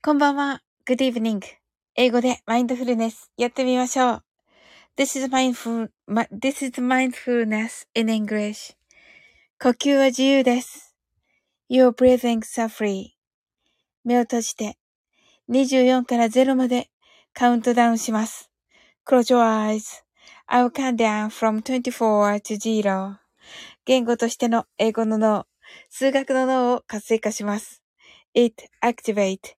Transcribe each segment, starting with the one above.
こんばんは。Good evening. 英語でマインドフルネスやってみましょう。This is mindful, this is mindfulness in English. 呼吸は自由です。Your breathing are free. 目を閉じて24から0までカウントダウンします。Close your eyes. I will count down from 24 to 0. 言語としての英語の脳、数学の脳を活性化します。It activate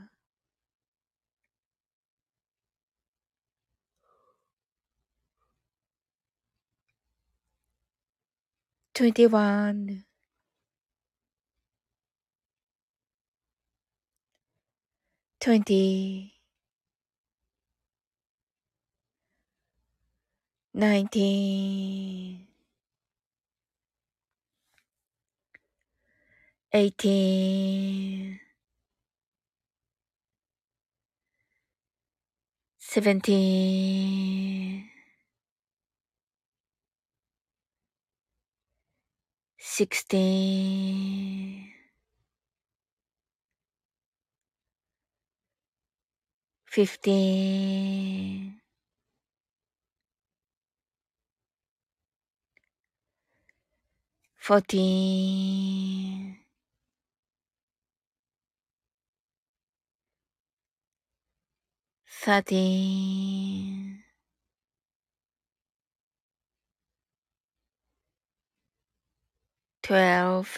21 20 19 18 17 sixteen, fifteen, fourteen, thirteen, twelve,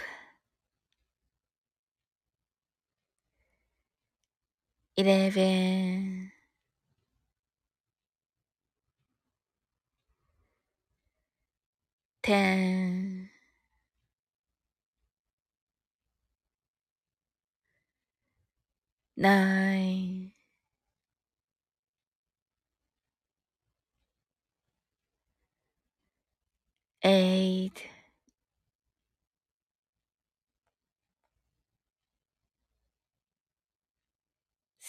eleven, ten, nine, eight,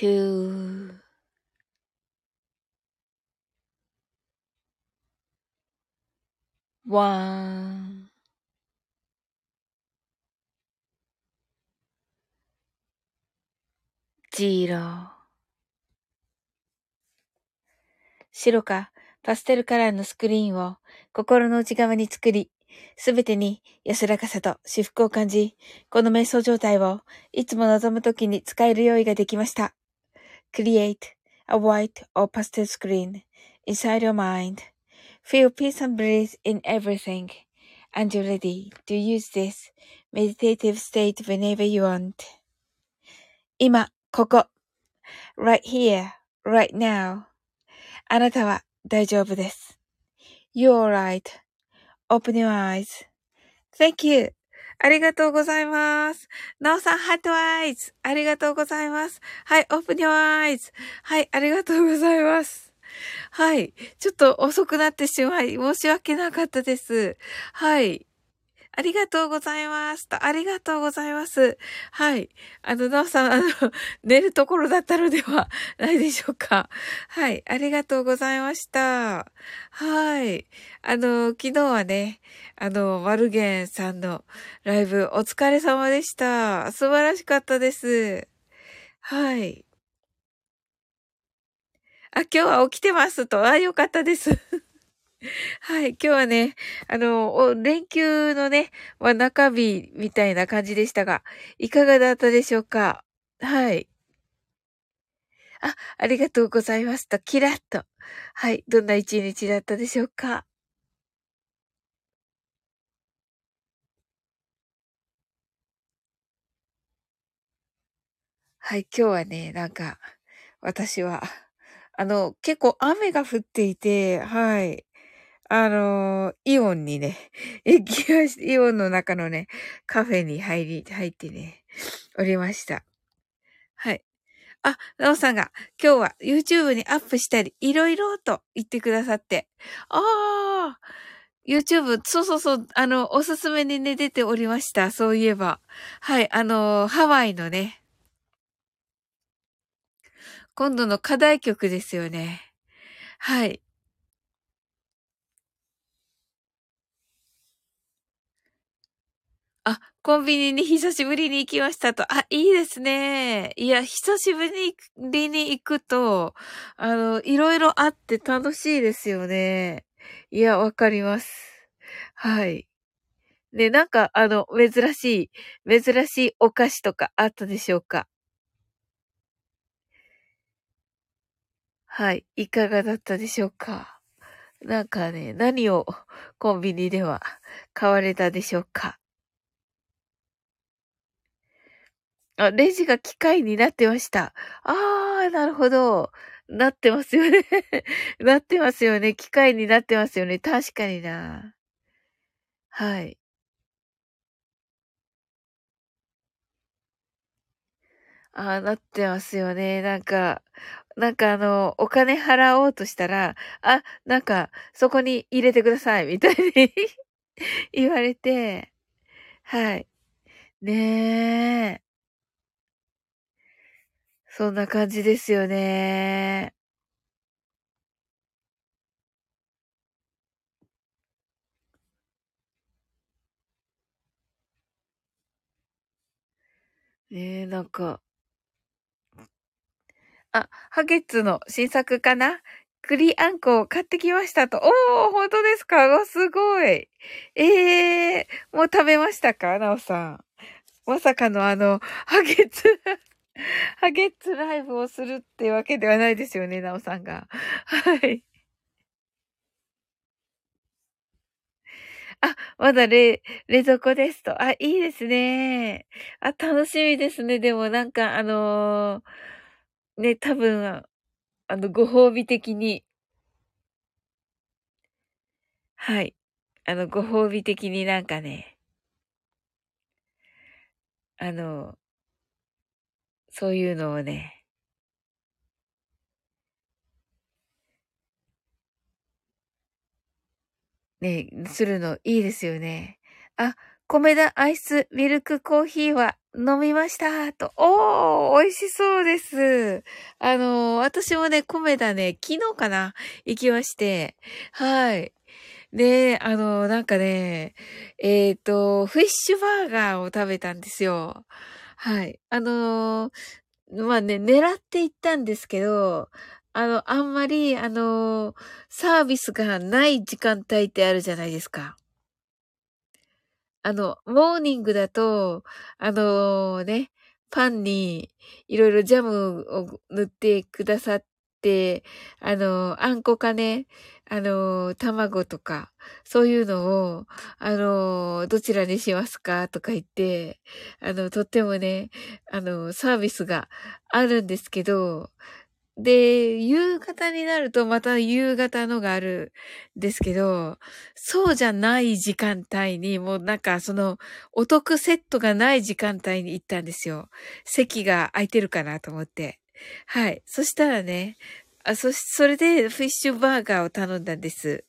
two, one, zero 白かパステルカラーのスクリーンを心の内側に作り、すべてに安らかさと至福を感じ、この瞑想状態をいつも望むときに使える用意ができました。Create a white or pastel screen inside your mind. Feel peace and bliss in everything. And you're ready to use this meditative state whenever you want. 今、ここ。right here, right now. あなたは大丈夫です。 You're right.Open your eyes.Thank you. ありがとうございます。なおさん、ハートアイズ。ありがとうございます。はい、オープニュアイズ。はい、ありがとうございます。はい。ちょっと遅くなってしまい、申し訳なかったです。はい。ありがとうございますと、ありがとうございます。はい。あの、なおさん、あの、寝るところだったのでは ないでしょうか。はい。ありがとうございました。はい。あの、昨日はね、あの、マルゲンさんのライブ、お疲れ様でした。素晴らしかったです。はい。あ、今日は起きてますと。あ、よかったです。はい。今日はね、あの、連休のね、まあ、中日みたいな感じでしたが、いかがだったでしょうか？はい。あ、ありがとうございますと、キラッと。はい。どんな一日だったでしょうか？はい。今日はね、なんか、私は、あの、結構雨が降っていて、はい。あの、イオンにね、行きまし、イオンの中のね、カフェに入り、入ってね、おりました。はい。あ、なおさんが、今日は YouTube にアップしたり、いろいろと言ってくださって。ああ、YouTube、そうそうそう、あの、おすすめにね、出ておりました。そういえば。はい、あの、ハワイのね、今度の課題曲ですよね。はい。あ、コンビニに久しぶりに行きましたと。あ、いいですね。いや、久しぶりに行くと、あの、いろいろあって楽しいですよね。いや、わかります。はい。ね、なんか、あの、珍しい、珍しいお菓子とかあったでしょうか？はい。いかがだったでしょうか？なんかね、何をコンビニでは買われたでしょうか？あ、レジが機械になってました。あー、なるほど。なってますよね なってますよね。機械になってますよね。確かにな。はい。ああ、なってますよね。なんか、なんかあの、お金払おうとしたら、あ、なんか、そこに入れてください、みたいに 言われて、はい。ねえ。そんな感じですよね。ねえ、なんか。あ、ハゲッツの新作かな？栗あんこを買ってきましたと。おー、本当ですか？わ、すごい。ええー、もう食べましたか？なおさん。まさかのあの、ハゲツハゲッツライブをするってわけではないですよね、なおさんが。はい。あ、まだ冷、冷蔵庫ですと。あ、いいですね。あ、楽しみですね。でもなんか、あのー、ね、多分、あの、ご褒美的に。はい。あの、ご褒美的になんかね、あの、そういうのをね、ね、するのいいですよね。あ、米田アイスミルクコーヒーは飲みましたと。おー、美味しそうです。あの、私もね、米田ね、昨日かな行きまして、はい。で、あの、なんかね、えっ、ー、と、フィッシュバーガーを食べたんですよ。はい。あのー、まあね、狙っていったんですけど、あの、あんまり、あのー、サービスがない時間帯ってあるじゃないですか。あの、モーニングだと、あのね、パンにいろいろジャムを塗ってくださって、あの、あんこかね、あの、卵とか、そういうのを、あの、どちらにしますかとか言って、あの、とってもね、あの、サービスがあるんですけど、で、夕方になるとまた夕方のがあるんですけど、そうじゃない時間帯に、もうなんかそのお得セットがない時間帯に行ったんですよ。席が空いてるかなと思って。はい。そしたらね、あ、そし、それでフィッシュバーガーを頼んだんです。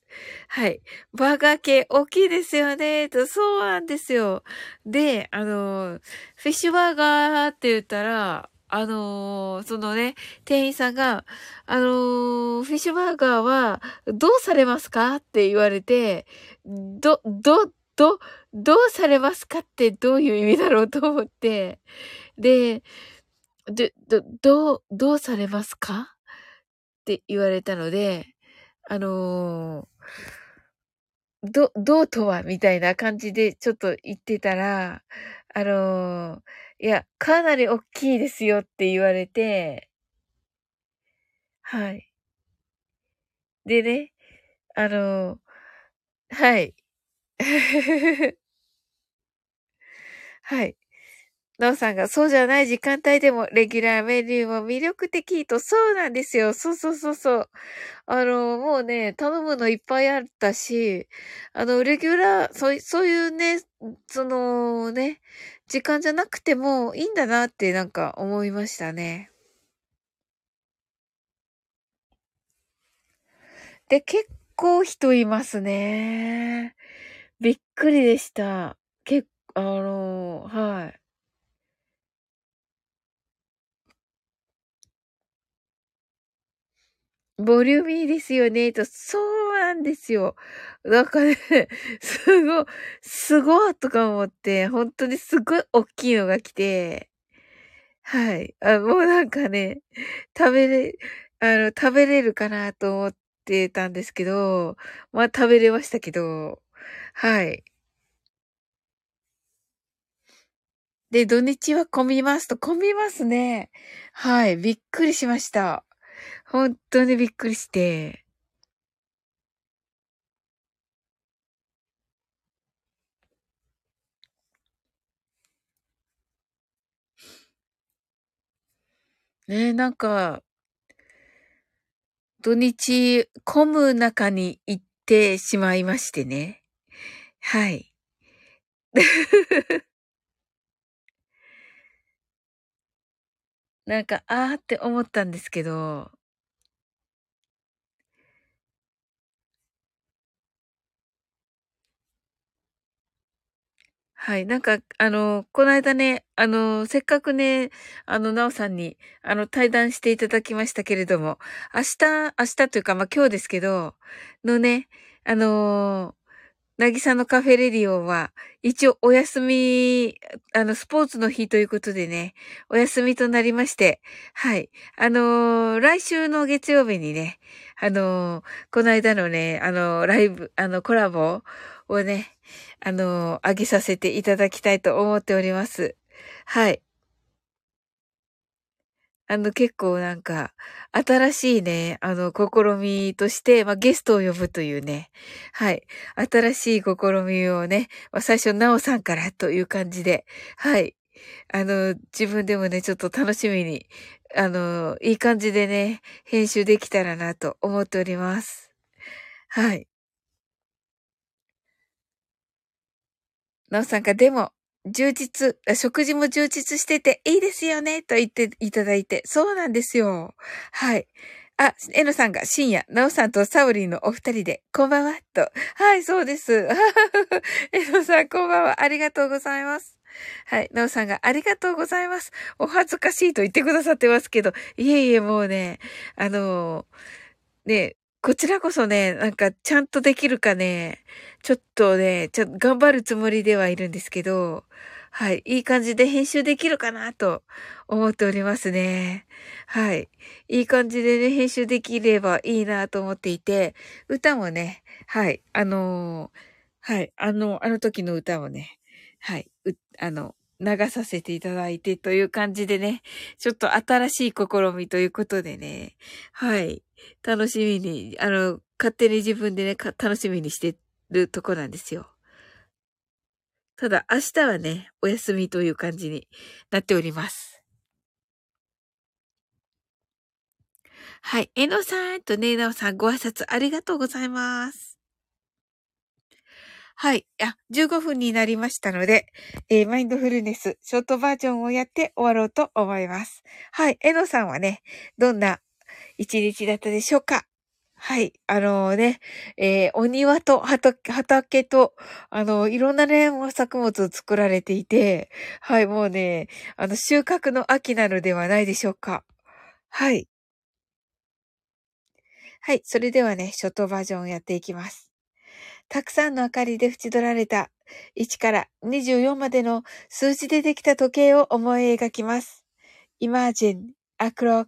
はい。バーガー系大きいですよね。と、そうなんですよ。で、あの、フィッシュバーガーって言ったら、あのー、そのね、店員さんが、あのー、フィッシュバーガーはどうされますかって言われて、ど、ど、ど、どうされますかってどういう意味だろうと思って、で、で、ど、どう、どうされますか？って言われたので、あのー、ど、どうとは？みたいな感じでちょっと言ってたら、あのーいや、かなり大きいですよって言われて、はい。でね、あの、はい。はい。なおさんが、そうじゃない時間帯でも、レギュラーメニューも魅力的と、そうなんですよ。そうそうそうそう。あの、もうね、頼むのいっぱいあったし、あの、レギュラー、そうそういうね、そのね、時間じゃなくてもいいんだなってなんか思いましたね。で、結構人いますね。びっくりでした。結構、あの、はい。ボリューミーですよね、と、そうなんですよ。なんかね、すご、すごいとか思って、本当にすごい大きいのが来て、はい。あ、もうなんかね、食べれ、あの、食べれるかなと思ってたんですけど、まあ食べれましたけど、はい。で、土日は混みますと、混みますね。はい。びっくりしました。本当にびっくりして。ねえ、なんか、土日、混む中に行ってしまいましてね。はい。なんか、あーって思ったんですけど、はい。なんか、あの、この間ね、あの、せっかくね、あの、なおさんに、あの、対談していただきましたけれども、明日、明日というか、まあ、今日ですけど、のね、あのなぎさのカフェレディオは、一応お休み、あの、スポーツの日ということでね、お休みとなりまして、はい。あのー、来週の月曜日にね、あのー、この間のね、あのー、ライブ、あの、コラボをね、あの、あげさせていただきたいと思っております。はい。あの、結構なんか、新しいね、あの、試みとして、まあ、ゲストを呼ぶというね、はい。新しい試みをね、まあ、最初、なおさんからという感じで、はい。あの、自分でもね、ちょっと楽しみに、あの、いい感じでね、編集できたらなと思っております。はい。なおさんが、でも、充実、食事も充実してていいですよね、と言っていただいて。そうなんですよ。はい。あ、えのさんが深夜、なおさんとサウリーのお二人で、こんばんは、と。はい、そうです。えのさん、こんばんは。ありがとうございます。はい。なおさんがありがとうございます。お恥ずかしいと言ってくださってますけど、いえいえ、もうね、あのー、ね、こちらこそね、なんかちゃんとできるかね、ちょっとね、ちょ、頑張るつもりではいるんですけど、はい。いい感じで編集できるかなと思っておりますね。はい。いい感じでね、編集できればいいなと思っていて、歌もね、はい。あのー、はい。あの、あの時の歌をね、はい。う、あの、流させていただいてという感じでね、ちょっと新しい試みということでね、はい。楽しみに、あの、勝手に自分でね、楽しみにしてるとこなんですよ。ただ、明日はね、お休みという感じになっております。はい。えのさんとねなおさんご挨拶ありがとうございます。はい。あ、15分になりましたので、えー、マインドフルネス、ショートバージョンをやって終わろうと思います。はい。えのさんはね、どんな一日だったでしょうか？はい。あのー、ね、えー、お庭と畑と、あのー、いろんなね、作物を作られていて、はい、もうね、あの、収穫の秋なのではないでしょうか？はい。はい。それではね、ショートバージョンをやっていきます。たくさんの明かりで縁取られた1から24までの数字でできた時計を思い描きます。Imagine a clock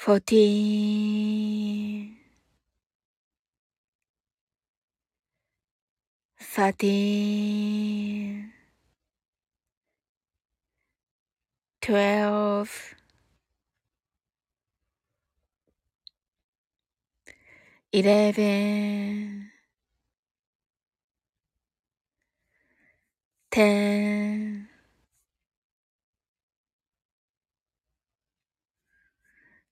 fourteen, thirteen, twelve, eleven, ten,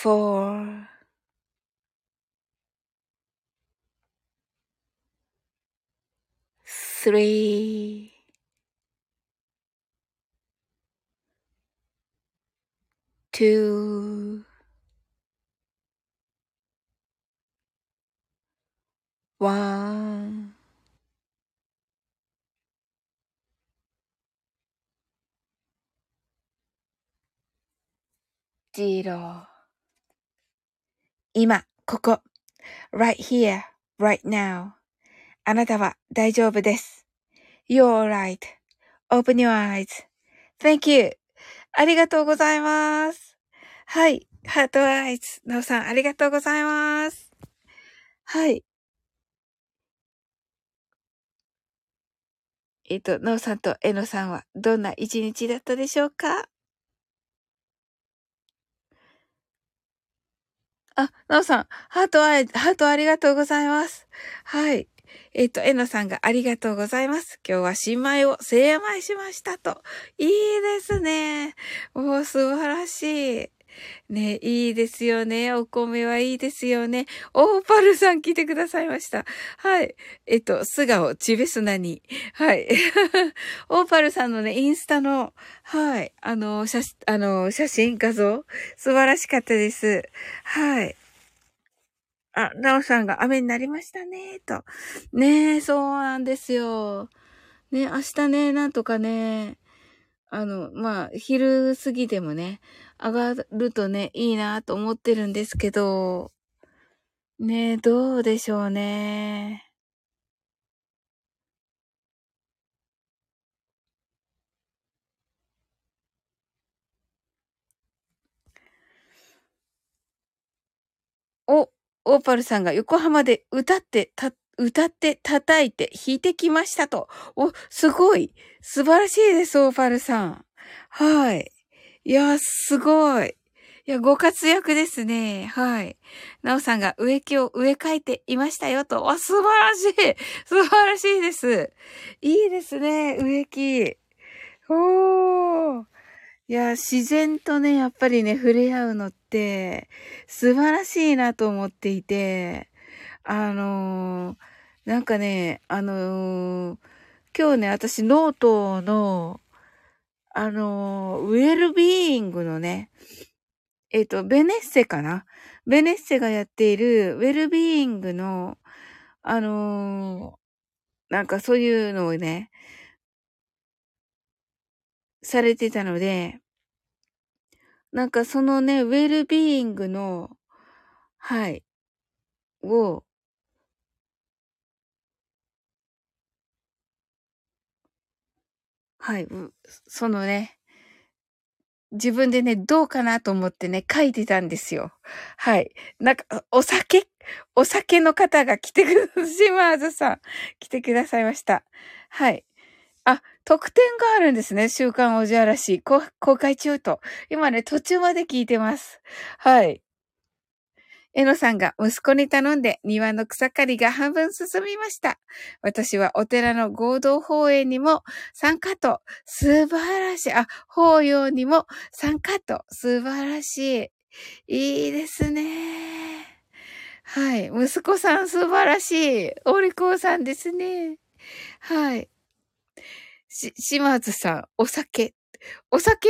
four, three, two, one. Zero 今、ここ。right here, right now. あなたは大丈夫です。You're right.Open your eyes.Thank you. ありがとうございます。はい。ハートアイズ。なおさん、ありがとうございます。はい。えっと、なおさんとえのさんはどんな一日だったでしょうか？あ、なおさん、ハートあ、ハートありがとうございます。はい。えっ、ー、と、えなさんがありがとうございます。今日は新米を精米しましたと。いいですね。お素晴らしい。ね、いいですよね。お米はいいですよね。オーパルさん来てくださいました。はい。えっと、素顔、チベスナに。はい。オーパルさんのね、インスタの、はい。あの、写、あの、写真、画像、素晴らしかったです。はい。あ、なおさんが雨になりましたね、と。ねえ、そうなんですよ。ね、明日ね、なんとかね、あの、まあ、昼過ぎでもね、上がるとね、いいなと思ってるんですけど、ねどうでしょうね。お、オーパルさんが横浜で歌ってた、歌って叩いて弾いてきましたと。お、すごい。素晴らしいです、オーパルさん。はい。いや、すごい。いや、ご活躍ですね。はい。なおさんが植木を植え替えていましたよと。あ、素晴らしい。素晴らしいです。いいですね、植木。おー。いや、自然とね、やっぱりね、触れ合うのって、素晴らしいなと思っていて、あのー、なんかね、あのー、今日ね、私ノートの、あの、ウェルビーイングのね、えっ、と、ベネッセかな？ベネッセがやっているウェルビーイングの、あのなんかそういうのをね、されてたので、なんかそのね、ウェルビーイングの、はい、を、はい、そのね、自分でね、どうかなと思ってね、書いてたんですよ。はい。なんか、お酒？お酒の方が来てくださ、島津さん、来てくださいました。はい。あ、特典があるんですね。週刊おじあらし。公開中と。今ね、途中まで聞いてます。はい。えのさんが息子に頼んで庭の草刈りが半分進みました。私はお寺の合同法営にも参加と素晴らしい。あ、法要にも参加と素晴らしい。いいですね。はい。息子さん素晴らしい。お利口さんですね。はい。し、島津さん、お酒？お酒？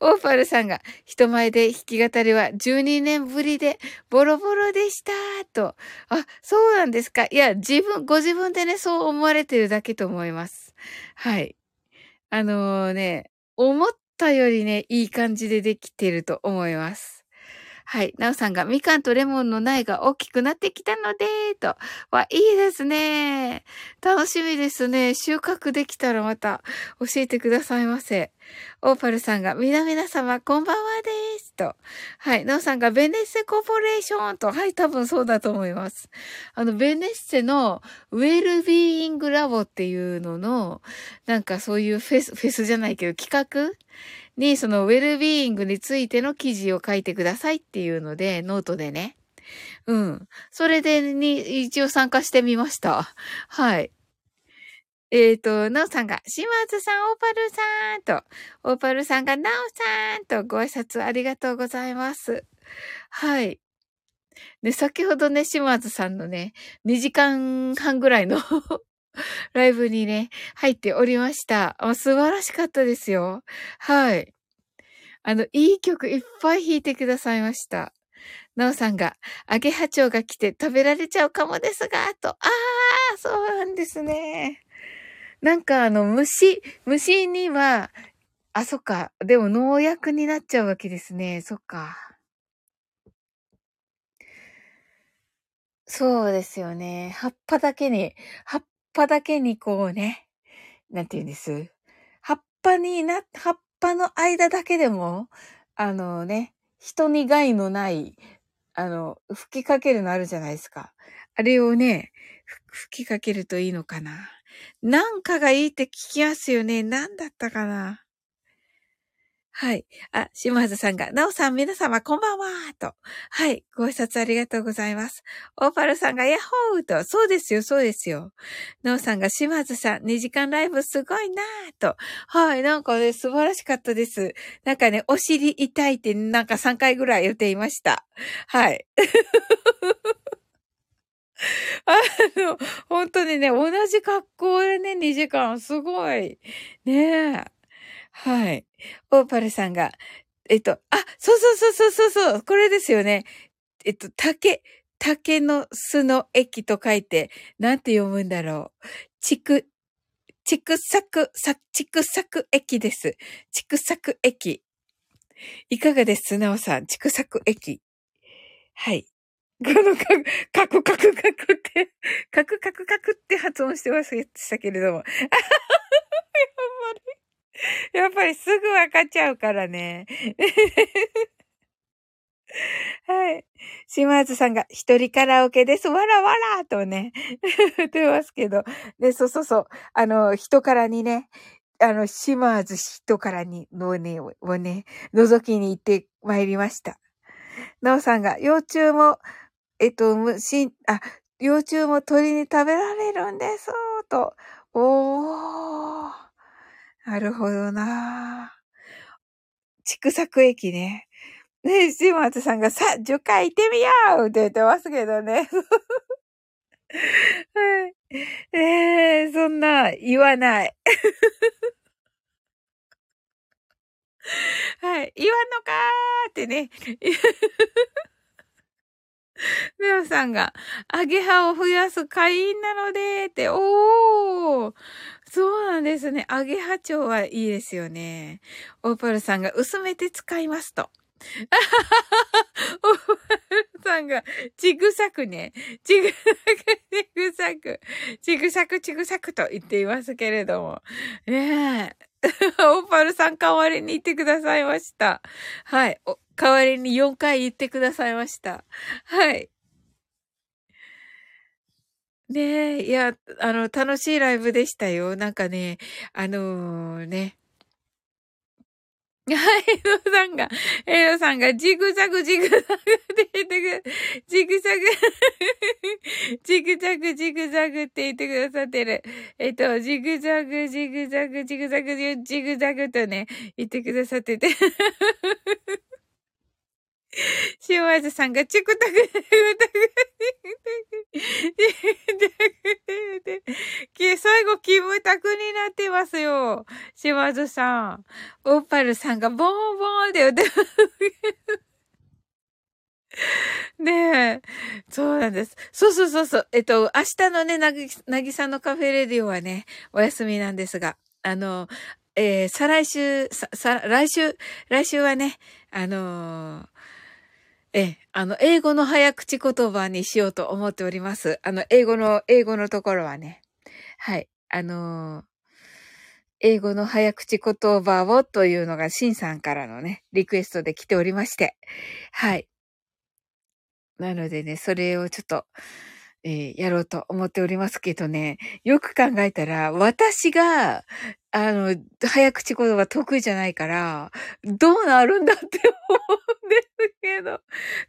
オーパルさんが人前で弾き語りは12年ぶりでボロボロでしたと。あ、そうなんですか。いや、自分、ご自分でね、そう思われてるだけと思います。はい。あのー、ね、思ったよりね、いい感じでできてると思います。はい。なおさんがみかんとレモンの苗が大きくなってきたので、と。わ、いいですね。楽しみですね。収穫できたらまた教えてくださいませ。オーパルさんが、みなみな様、こんばんはです。と。はい。なおさんが、ベネッセコーポレーションと。はい。多分そうだと思います。あの、ベネッセのウェルビーイングラボっていうのの、なんかそういうフェス、フェスじゃないけど、企画に、そのウェルビーイングについての記事を書いてくださいっていうので、ノートでね。うん。それでに、一応参加してみました。はい。えっ、ー、と、なおさんが、島津さん、オーパルさんと、オーパルさんが、なおさんとご挨拶ありがとうございます。はい。で、先ほどね、島津さんのね、2時間半ぐらいの ライブにね、入っておりました。素晴らしかったですよ。はい。あの、いい曲いっぱい弾いてくださいました。なおさんが、揚げ波長が来て食べられちゃうかもですが、と。ああ、そうなんですね。なんかあの、虫、虫には、あ、そっか。でも農薬になっちゃうわけですね。そっか。そうですよね。葉っぱだけに、葉っぱだけにこうね、なんて言うんです？葉っぱにな、葉っぱの間だけでも、あのね、人に害のない、あの、吹きかけるのあるじゃないですか。あれをね、吹きかけるといいのかな。なんかがいいって聞きますよね。なんだったかな。はい。あ、島津さんが、なおさん、皆様、こんばんはと。はい。ご挨拶ありがとうございます。オーパルさんが、ヤッホーと。そうですよ、そうですよ。なおさんが、島津さん、2時間ライブすごいなと。はい。なんかね、素晴らしかったです。なんかね、お尻痛いって、なんか3回ぐらい言っていました。はい。あの、本当にね、同じ格好でね、2時間、すごい。ねえ。はい。オーパルさんが、えっと、あ、そうそうそうそうそうそう、これですよね。えっと、竹、竹の巣の駅と書いて、なんて読むんだろう。ちく、ちくさく、さ、ちくさく駅です。ちくさく駅。いかがですなおさん、畜作駅。はい。このカク、カクカクカクって、カクカクカクって発音してましたけれども。やっぱり、やっぱりすぐわかっちゃうからね。はい。島津さんが一人カラオケです。わらわらとね、言ってますけど。で、そうそうそう。あの、人からにね、あの、島津人からに、のね、をね、覗きに行ってまいりました。なおさんが、幼虫も、えっと、むし、あ、幼虫も鳥に食べられるんです、と。おー。なるほどな畜作駅ね。ねえ、島津さんが、さ、10回行ってみようって言ってますけどね。はい。ええ、そんな、言わない。はい。言わんのかーってね。メオさんが、アゲハを増やす会員なので、って、おーそうなんですね。アゲハ蝶はいいですよね。オーパルさんが薄めて使いますと。オーパルさんが、ちぐさくね。ちぐさく、ちぐさく、ちぐさく、ちぐさくと言っていますけれども。ねえ。オーパルさん代わりに言ってくださいました。はい。代わりに4回言ってくださいました。はい。ねえ、いや、あの、楽しいライブでしたよ。なんかね、あのー、ね。はい、エロさんが、エロさんがジグザグジグザグって言ってくジグザグ ジグザグジグザグって言ってくださってる。えっと、ジグザグジグザグジグザグジグザグとね、言ってくださってて塩味さんがチクタク、チクタク、チクタク、チクタク、最後、キムタク。になってますよ。塩味さん。オーパルさんがボンボンって言ってます。ねえ。そうなんです。そうそうそうそう。えっと、明日のね、なぎ、なぎさんのカフェレディオはね、お休みなんですが、あの、えー、再来週、さ、さ、来週、来週はね、あのーえ、あの、英語の早口言葉にしようと思っております。あの、英語の、英語のところはね。はい。あのー、英語の早口言葉をというのが、シンさんからのね、リクエストで来ておりまして。はい。なのでね、それをちょっと、えー、やろうと思っておりますけどね、よく考えたら、私が、あの、早口言葉得意じゃないから、どうなるんだって思うんですけど、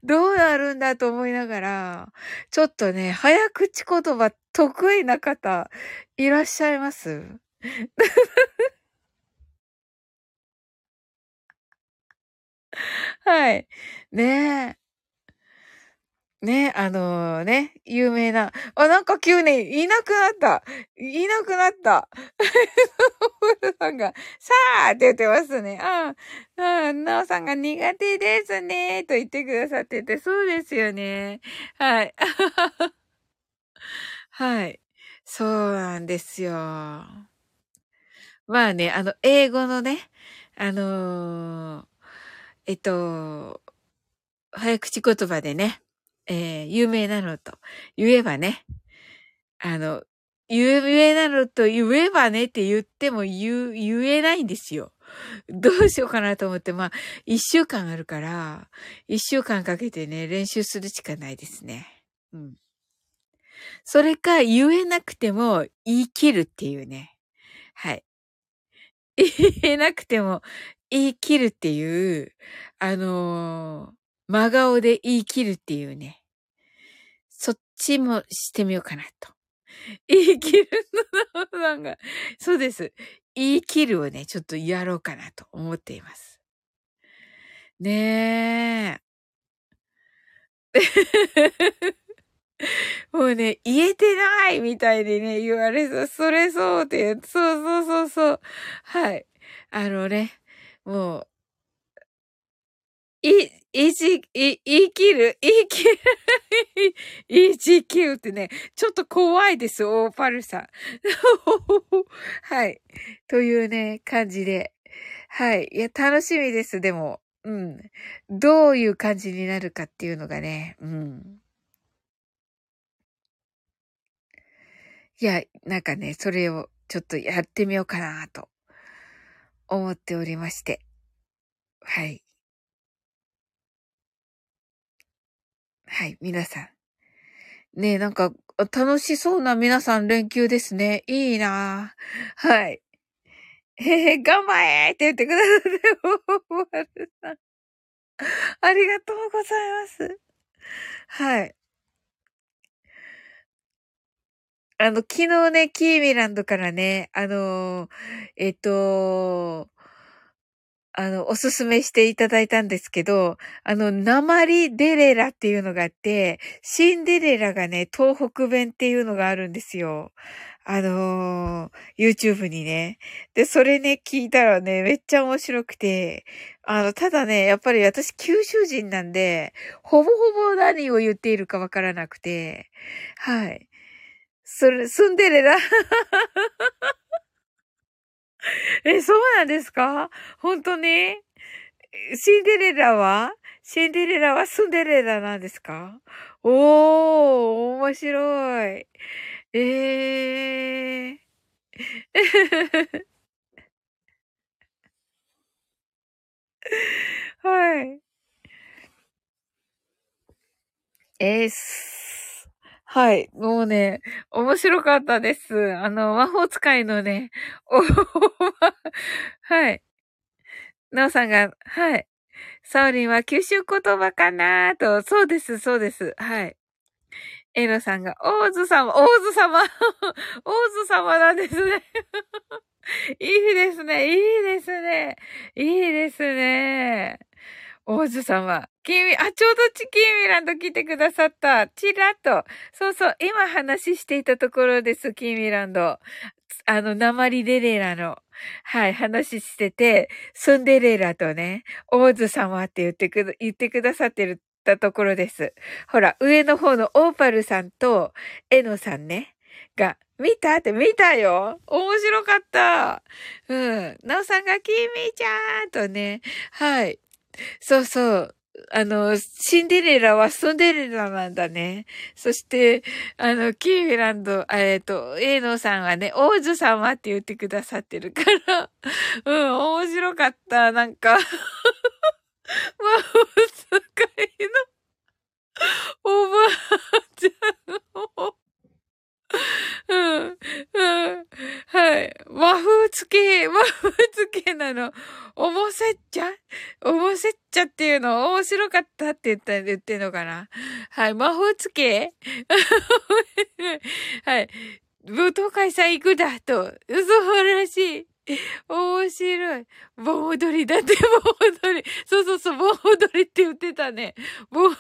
どうなるんだと思いながら、ちょっとね、早口言葉得意な方、いらっしゃいます？はい。ねえ。ね、あのー、ね、有名な、あ、なんか急にいなくなった。いなくなった。ブルさんが、さあって言ってますね。ああ、なおさんが苦手ですね、と言ってくださってて、そうですよね。はい。はい。そうなんですよ。まあね、あの、英語のね、あのー、えっと、早口言葉でね、えー、有名なのと言えばね、あの、有名なのと言えばねって言っても言、言えないんですよ。どうしようかなと思って、まあ、一週間あるから、一週間かけてね、練習するしかないですね。うん。それか、言えなくても言い切るっていうね。はい。言えなくても言い切るっていう、あの、真顔で言い切るっていうね。そっちもしてみようかなと。言い切るのなんか、そうです。言い切るをね、ちょっとやろうかなと思っています。ねえ。もうね、言えてないみたいでね、言われそう、それそうって、そうそうそうそう。はい。あのね、もう、い、いじ、い、言い切る、言い切る、いじきるってね、ちょっと怖いです、オーパルさん。はい。というね、感じで。はい。いや、楽しみです、でも。うん。どういう感じになるかっていうのがね、うん。いや、なんかね、それをちょっとやってみようかなと思っておりまして。はい。はい、皆さん。ねえ、なんか、楽しそうな皆さん連休ですね。いいなはい。へへ、頑張れって言ってくださって、ありがとうございます。はい。あの、昨日ね、キーミランドからね、あのー、えっと、あの、おすすめしていただいたんですけど、あの、鉛デレラっていうのがあって、シンデレラがね、東北弁っていうのがあるんですよ。あのー、YouTube にね。で、それね、聞いたらね、めっちゃ面白くて、あの、ただね、やっぱり私九州人なんで、ほぼほぼ何を言っているかわからなくて、はい。それ、スンデレラ え、そうなんですか？本当に？シンデレラは？シンデレラはスンデレラなんですか？おー、面白い。ええー。はい。えー、はい。もうね、面白かったです。あの、魔法使いのね、おはい。なおさんが、はい。サオリンは九州言葉かなと。そうです、そうです。はい。エロさんが、王子様、王子様 王子様なんですね いいですね、いいですね。いいですね。王子様。君、あ、ちょうどチキンミランド来てくださった。チラッと。そうそう、今話していたところです、キーミランド。あの、鉛デレラの。はい、話してて、スンデレラとね、王子様って言ってく、言ってくださってるたところです。ほら、上の方のオーパルさんとエノさんね、が、見たって見たよ面白かったうん。なおさんが、キミちゃんとね、はい。そうそう。あの、シンデレラはスンデレラなんだね。そして、あの、キーフランド、えっ、ー、と、エイノさんはね、王女様って言ってくださってるから、うん、面白かった。なんか魔法使いのおばあちゃんをう、うん、はい。和風つけ、和風つけなの。おもせっちゃおもせっちゃっていうの面白かったって言った、言ってんのかな？はい。魔法つけ？はい。舞踏会さん行くだと。嘘らしい。面白い。盆踊りだって、盆踊り。そうそうそう、盆踊りって言ってたね。盆踊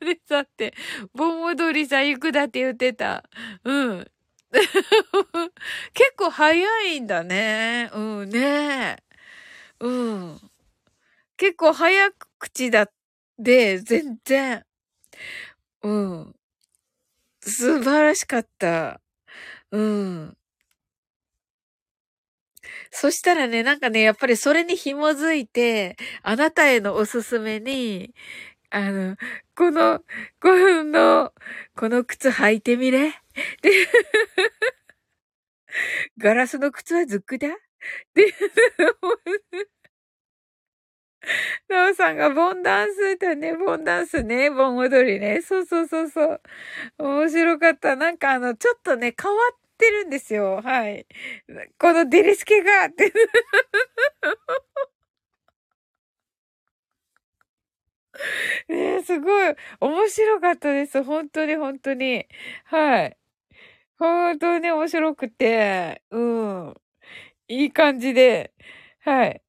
りさって、盆踊りさ行くだって言ってた。うん。結構早いんだね。うん、ねうん。結構早口だで、全然。うん。素晴らしかった。うん。そしたらね、なんかね、やっぱりそれに紐づいて、あなたへのおすすめに、あの、この、この、この靴履いてみれ。で、ガラスの靴はズックだで、なおさんがボンダンスだね、ボンダンスね、ボン踊りね。そうそうそうそう。面白かった。なんかあの、ちょっとね、変わってるんですよ。はい。このデレスケが、って。ねすごい面白かったです。本当に本当に。はい。本当に面白くて、うん。いい感じで、はい。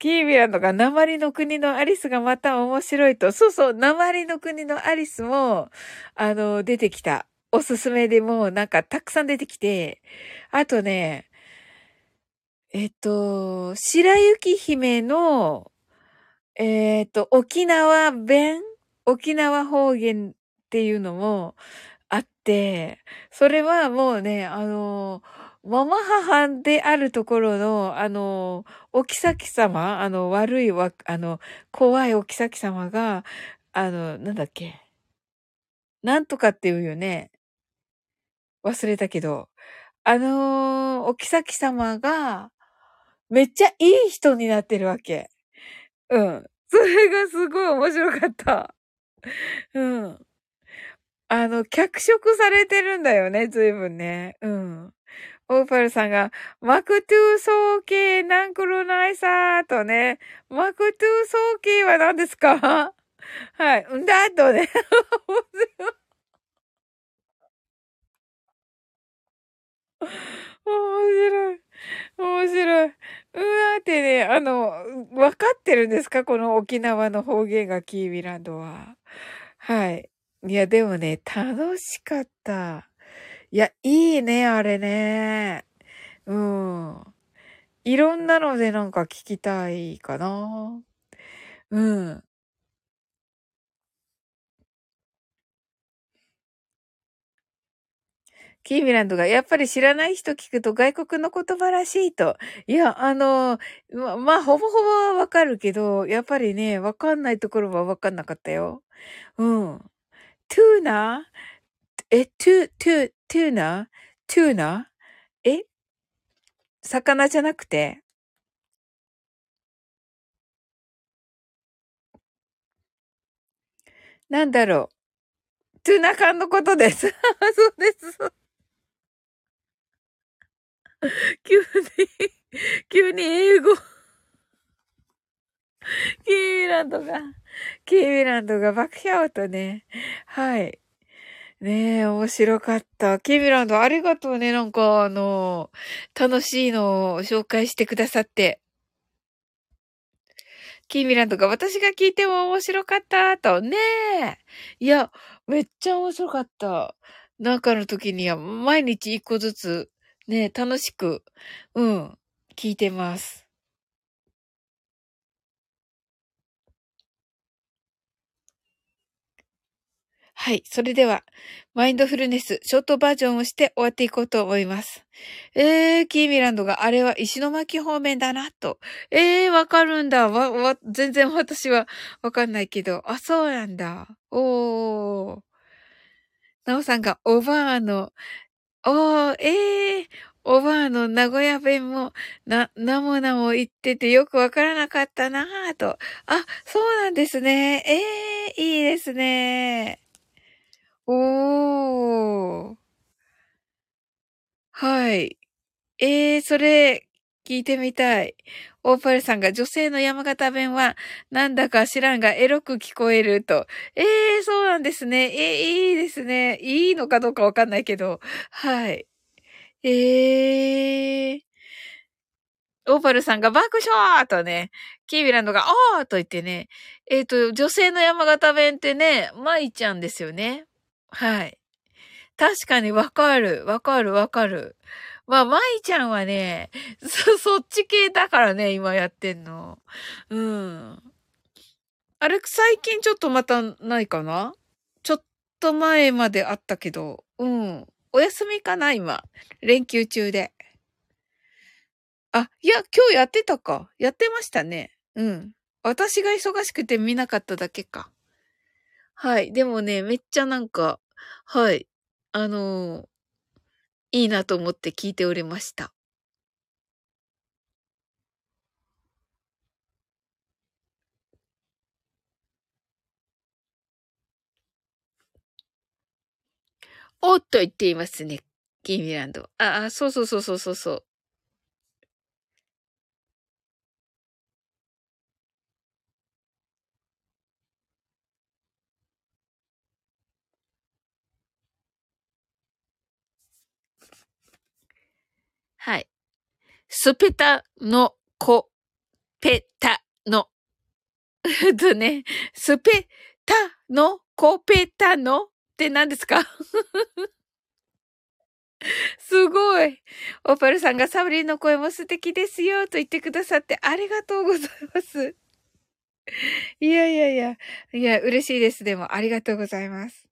キービランドが鉛の国のアリスがまた面白いと。そうそう、鉛の国のアリスも、あの、出てきた。おすすめでもうなんかたくさん出てきて、あとね、えっと、白雪姫の、えっと、沖縄弁沖縄方言っていうのもあって、それはもうね、あの、ママ母であるところの、あの、お妃様、あの、悪いわ、あの、怖いお妃様が、あの、なんだっけ。なんとかって言うよね。忘れたけど。あのー、お妃様が、めっちゃいい人になってるわけ。うん。それがすごい面白かった。うん。あの、脚色されてるんだよね、随分ね。うん。オーパルさんが、マクトゥーソーケーナンクルナイサーとね、マクトゥーソーケーは何ですか？はい。んだとね。面白い。面白い。面白いうわーってね、あの、わかってるんですか？この沖縄の方言がキービランドは。はい。いや、でもね、楽しかった。いや、いいね、あれね。うん。いろんなのでなんか聞きたいかな。うん。キーミランドが、やっぱり知らない人聞くと外国の言葉らしいと。いや、あの、ま、まあ、ほぼほぼはわかるけど、やっぱりね、わかんないところはわかんなかったよ。うん。トゥーナーえ、トゥ、トゥ、トゥーナートゥーナーえ？魚じゃなくて？なんだろう。トゥーナ缶のことです。そうです。急に、急に英語。キーミランドが、キーミランドが爆笑とね。はい。ねえ、面白かった。キーミランドありがとうね。なんか、あの、楽しいのを紹介してくださって。キーミランドが私が聞いても面白かったと。ねえ。いや、めっちゃ面白かった。なんかの時には毎日一個ずつね、楽しく、うん、聞いてます。はい。それでは、マインドフルネス、ショートバージョンをして終わっていこうと思います。えー、キーミランドがあれは石巻方面だな、と。えー、わかるんだ。わ、わ、全然私はわかんないけど。あ、そうなんだ。おー。なおさんがおばあのおー、ええー、おばあの名古屋弁も、な、なもなも言っててよくわからなかったなぁと。あ、そうなんですね。ええー、いいですね。おー。はい。ええー、それ、聞いてみたい。オーパルさんが女性の山形弁はなんだか知らんがエロく聞こえると。ええー、そうなんですね。ええー、いいですね。いいのかどうかわかんないけど。はい。ええー。オーパルさんが爆笑とね、キービランドがあーと言ってね、えっ、ー、と、女性の山形弁ってね、舞ちゃんですよね。はい。確かにわかる、わかる、わかる。まあ、舞ちゃんはね、そ、そっち系だからね、今やってんの。うん。あれ、最近ちょっとまたないかな？ちょっと前まであったけど、うん。お休みかな今。連休中で。あ、いや、今日やってたか。やってましたね。うん。私が忙しくて見なかっただけか。はい。でもね、めっちゃなんか、はい。あのー、いいなと思って聞いておりました。おっと言っていますね。キーミランド。ああ、そうそうそうそうそうそう。はい。スペタのコペタの。えっとね、スペタのコペタのって何ですか？すごい。オパルさんがサブリンの声も素敵ですよと言ってくださってありがとうございます。いやいやいや、いや、嬉しいです。でも、ありがとうございます。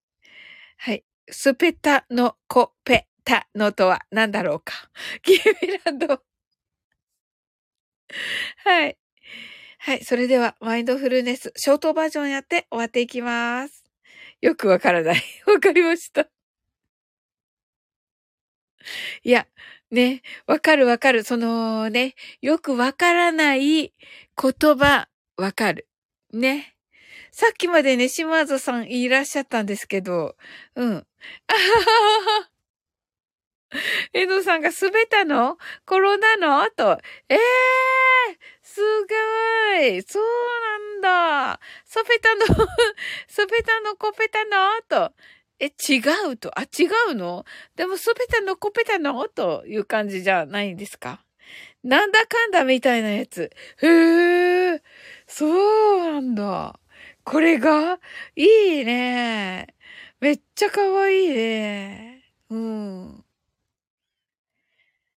はい。スペタのコペたのとは何だろうか。キーミランド。はい。はい。それでは、マインドフルネス、ショートバージョンやって終わっていきます。よくわからない。わかりました。いや、ね、わかるわかる。そのね、よくわからない言葉、わかる。ね。さっきまでね、島津さんいらっしゃったんですけど、うん。あははは。エドさんが滑ったの？転んだの？と。ええー、すごい。そうなんだ。ソペタの ソペタのコペタの？と。え、違うと。あ、違うの？でも、ソペタのコペタの？という感じじゃないんですか？なんだかんだみたいなやつ。へえ、そうなんだ。これが？いいね。めっちゃ可愛いね。うん。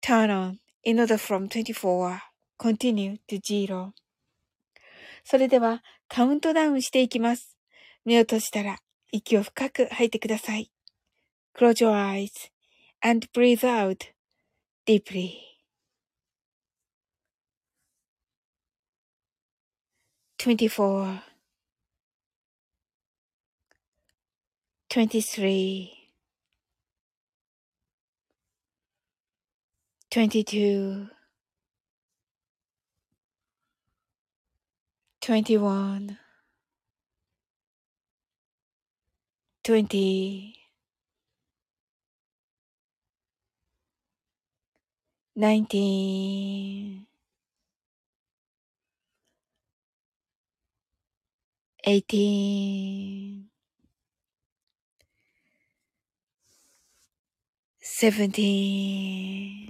turn on in order from 24, continue to 0. それではカウントダウンしていきます。目を閉じたら息を深く吐いてください。Close your eyes and breathe out deeply. 24 23 22 21 20 19 eighteen, seventeen,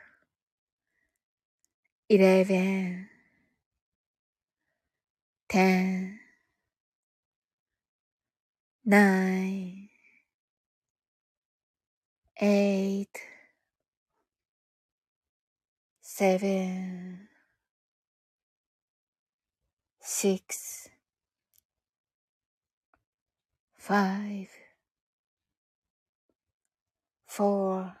eleven, ten, nine, eight, seven, six, five, four,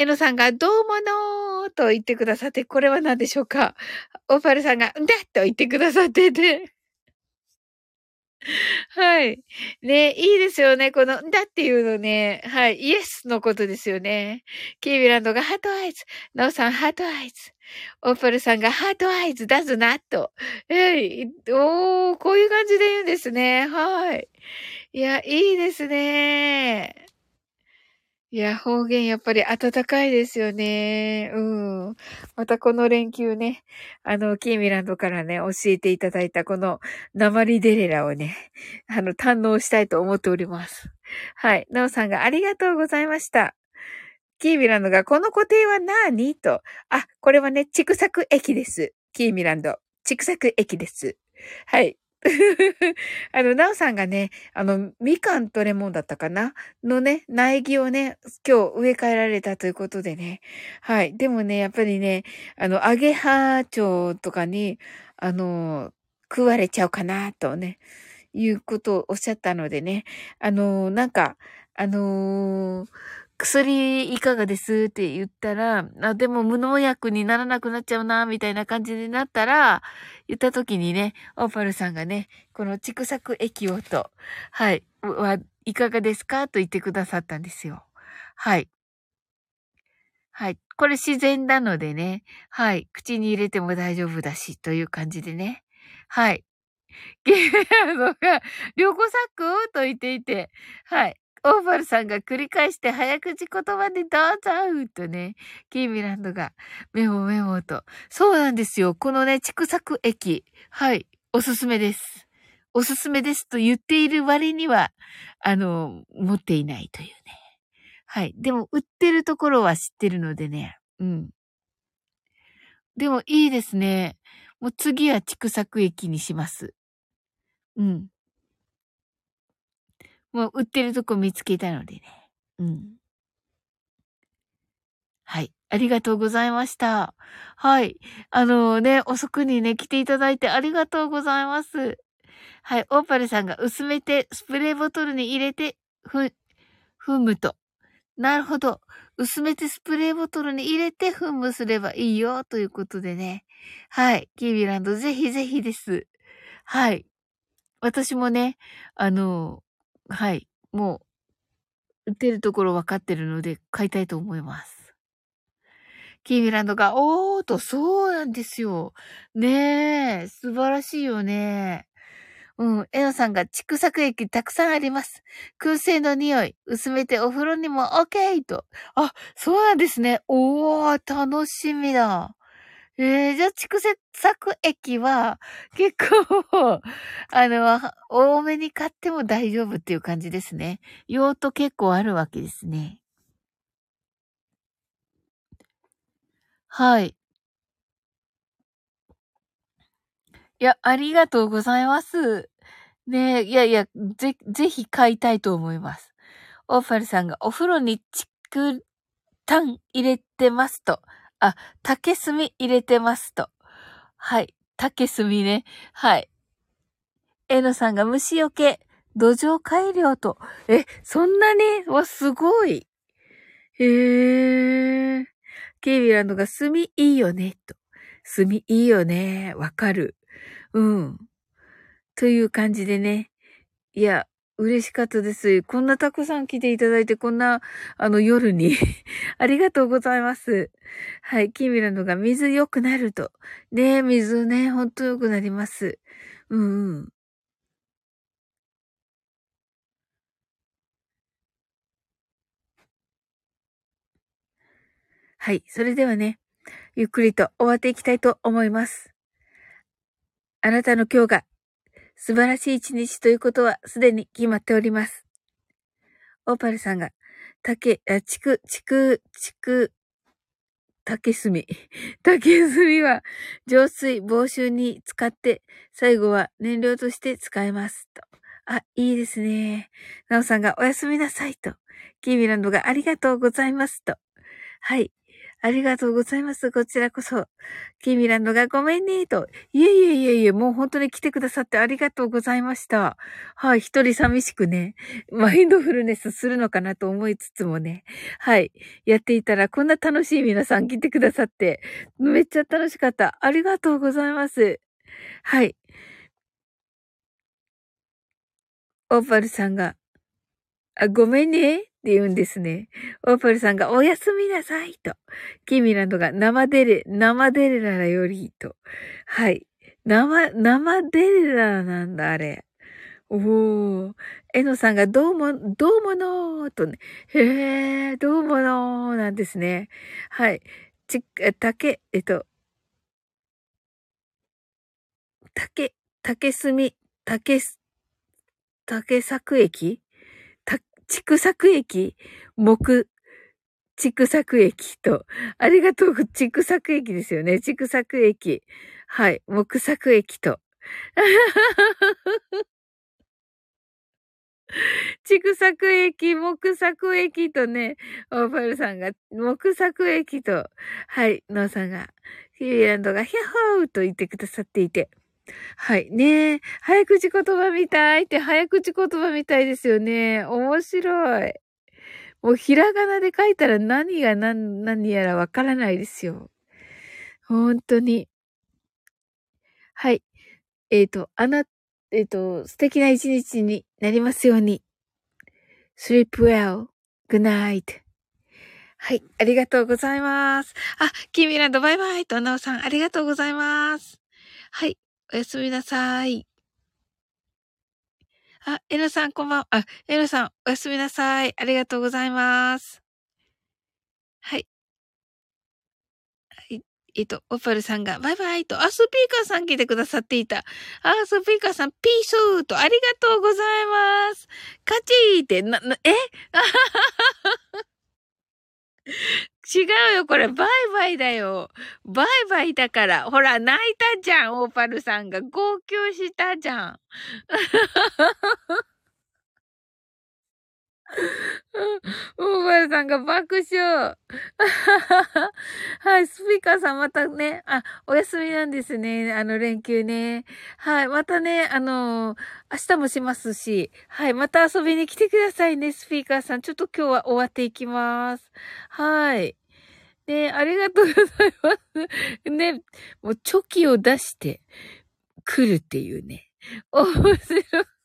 えのさんが、どうものーと言ってくださって、これは何でしょうか？オパルさんが、んだと言ってくださってて。はい。ね、いいですよね。この、だっていうのね。はい。イエスのことですよね。キーミランドが heart eyes。ナオさん heart eyes。オーパルさんが heart eyes 出すなと。えい、おー、こういう感じで言うんですね。はい。いや、いいですね。いや、方言やっぱり暖かいですよね。うん。またこの連休ね、あの、キーミランドからね、教えていただいたこの訛りデレラをね、あの、堪能したいと思っております。はい。なおさんがありがとうございました。キーミランドがこの固定は何と。あ、これはね、畜作駅です。キーミランド。畜作駅です。はい。あの、なおさんがね、あの、みかんとレモンだったかな？のね、苗木をね、今日植え替えられたということでね。はい。でもね、やっぱりね、あの、アゲハチョウとかに、あの、食われちゃうかな、とね、いうことをおっしゃったのでね。あの、なんか、あのー薬いかがですって言ったら、あ、でも無農薬にならなくなっちゃうな、みたいな感じになったら、言った時にね、オーパルさんがね、この畜作液をと、はい、は、いかがですかと言ってくださったんですよ。はい。はい。これ自然なのでね、はい。口に入れても大丈夫だし、という感じでね。はい。ゲームが、旅行作と言っていて、はい。オーバルさんが繰り返して早口言葉でどうぞとね、キーミランドがメモメモと。そうなんですよ。このね、畜作液。はい。おすすめです。おすすめですと言っている割には、あの、持っていないというね。はい。でも、売ってるところは知ってるのでね。うん。でも、いいですね。もう次は畜作液にします。うん。もう売ってるとこ見つけたのでね。うん。はい。ありがとうございました。はい。あのね、遅くにね、来ていただいてありがとうございます。はい。オーパルさんが薄めてスプレーボトルに入れて、ふ、ふむと。なるほど。薄めてスプレーボトルに入れて噴霧すればいいよ、ということでね。はい。キービランド、ぜひぜひです。はい。私もね、あの、はい。もう、売ってるところ分かってるので、買いたいと思います。キーミランドが、おーと、そうなんですよ。ねえ、素晴らしいよね。うん。エノさんが、畜作液たくさんあります。燻製の匂い、薄めてお風呂にも OK! と。あ、そうなんですね。おー、楽しみだ。えー、じゃあ、蓄積作液は、結構あの、多めに買っても大丈夫っていう感じですね。用途結構あるわけですね。はい。いや、ありがとうございます。ね、いやいや、ぜ、ぜひ買いたいと思います。オーファルさんがお風呂にチクタン入れてますと。あ、竹炭入れてますと。はい。竹炭ね。はい。えのさんが虫除け、土壌改良と。え、そんなに？わ、すごい。へー。ケイビランドが炭いいよね、と。炭いいよね。わかる。うん。という感じでね。いや、嬉しかったです。こんなたくさん来ていただいて、こんな、あの、夜に ありがとうございます。はい、キミランドが水良くなると。ね水ね、ほんと良くなります。うんうん。はい、それではね、ゆっくりと終わっていきたいと思います。あなたの今日が素晴らしい一日ということはすでに決まっております。オーパルさんが、竹、あ、ちく、ちく、ちく、竹炭。竹炭は浄水、防臭に使って、最後は燃料として使えます。と。あ、いいですね。なおさんがおやすみなさいと。キーミランドがありがとうございますと。はい。ありがとうございます。こちらこそ。キーミランドがごめんね、と。いえいえいえいえ、もう本当に来てくださってありがとうございました。はい、一人寂しくね、マインドフルネスするのかなと思いつつもね。はい、やっていたらこんな楽しい皆さん来てくださって、めっちゃ楽しかった。ありがとうございます。はい。オーパルさんが、あ、ごめんね。って言うんですね。オーパルさんがおやすみなさいと。キミランドが生デレ、生デレララよりと。はい。生、生デレララなんだ、あれ。おー。えのさんがどうも、どうものーとね。へー、どうものーなんですね。はい。ち、竹、えっと、竹、竹炭、竹、竹作液？畜作液木、畜作液と、ありがとう、畜作液ですよね。畜作液。はい。木作液と。畜作駅、木作駅とね、オーパルさんが、木作駅と、はい、ノーさんが、フィーランドがヒャッホーと言ってくださっていて。はい。ねえ。早口言葉みたいって早口言葉みたいですよね。面白い。もうひらがなで書いたら何が何、何やらわからないですよ。本当に。はい。えっ、ー、と、あな、えっ、ー、と、素敵な一日になりますように。sleep well. good night. はい。ありがとうございます。あ、キミランドバイバイと、なおさん、ありがとうございます。はい。おやすみなさい。あ、エロさんこんばんは。あ、エロさん、おやすみなさい。ありがとうございます。はい。えっと、オパルさんが、バイバイと、あ、スピーカーさん来てくださっていた。あ、スピーカーさん、ピースーと、ありがとうございます。カチーって、な、な、え？違うよ、これ、バイバイだよ。バイバイだから。ほら、泣いたじゃん、オーパルさんが。号泣したじゃん。オーバルさんが爆笑。はい、スピーカーさんまたね、あ、お休みなんですね。あの連休ね。はい、またね、あの明日もしますし、はい、また遊びに来てくださいね、スピーカーさん。ちょっと今日は終わっていきます。はい。ね、ありがとうございます。ね、もうチョキを出して来るっていうね。面白い。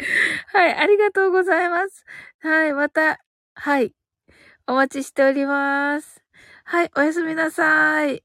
はい、ありがとうございます。はい、また、はい、お待ちしております。はい、おやすみなさい。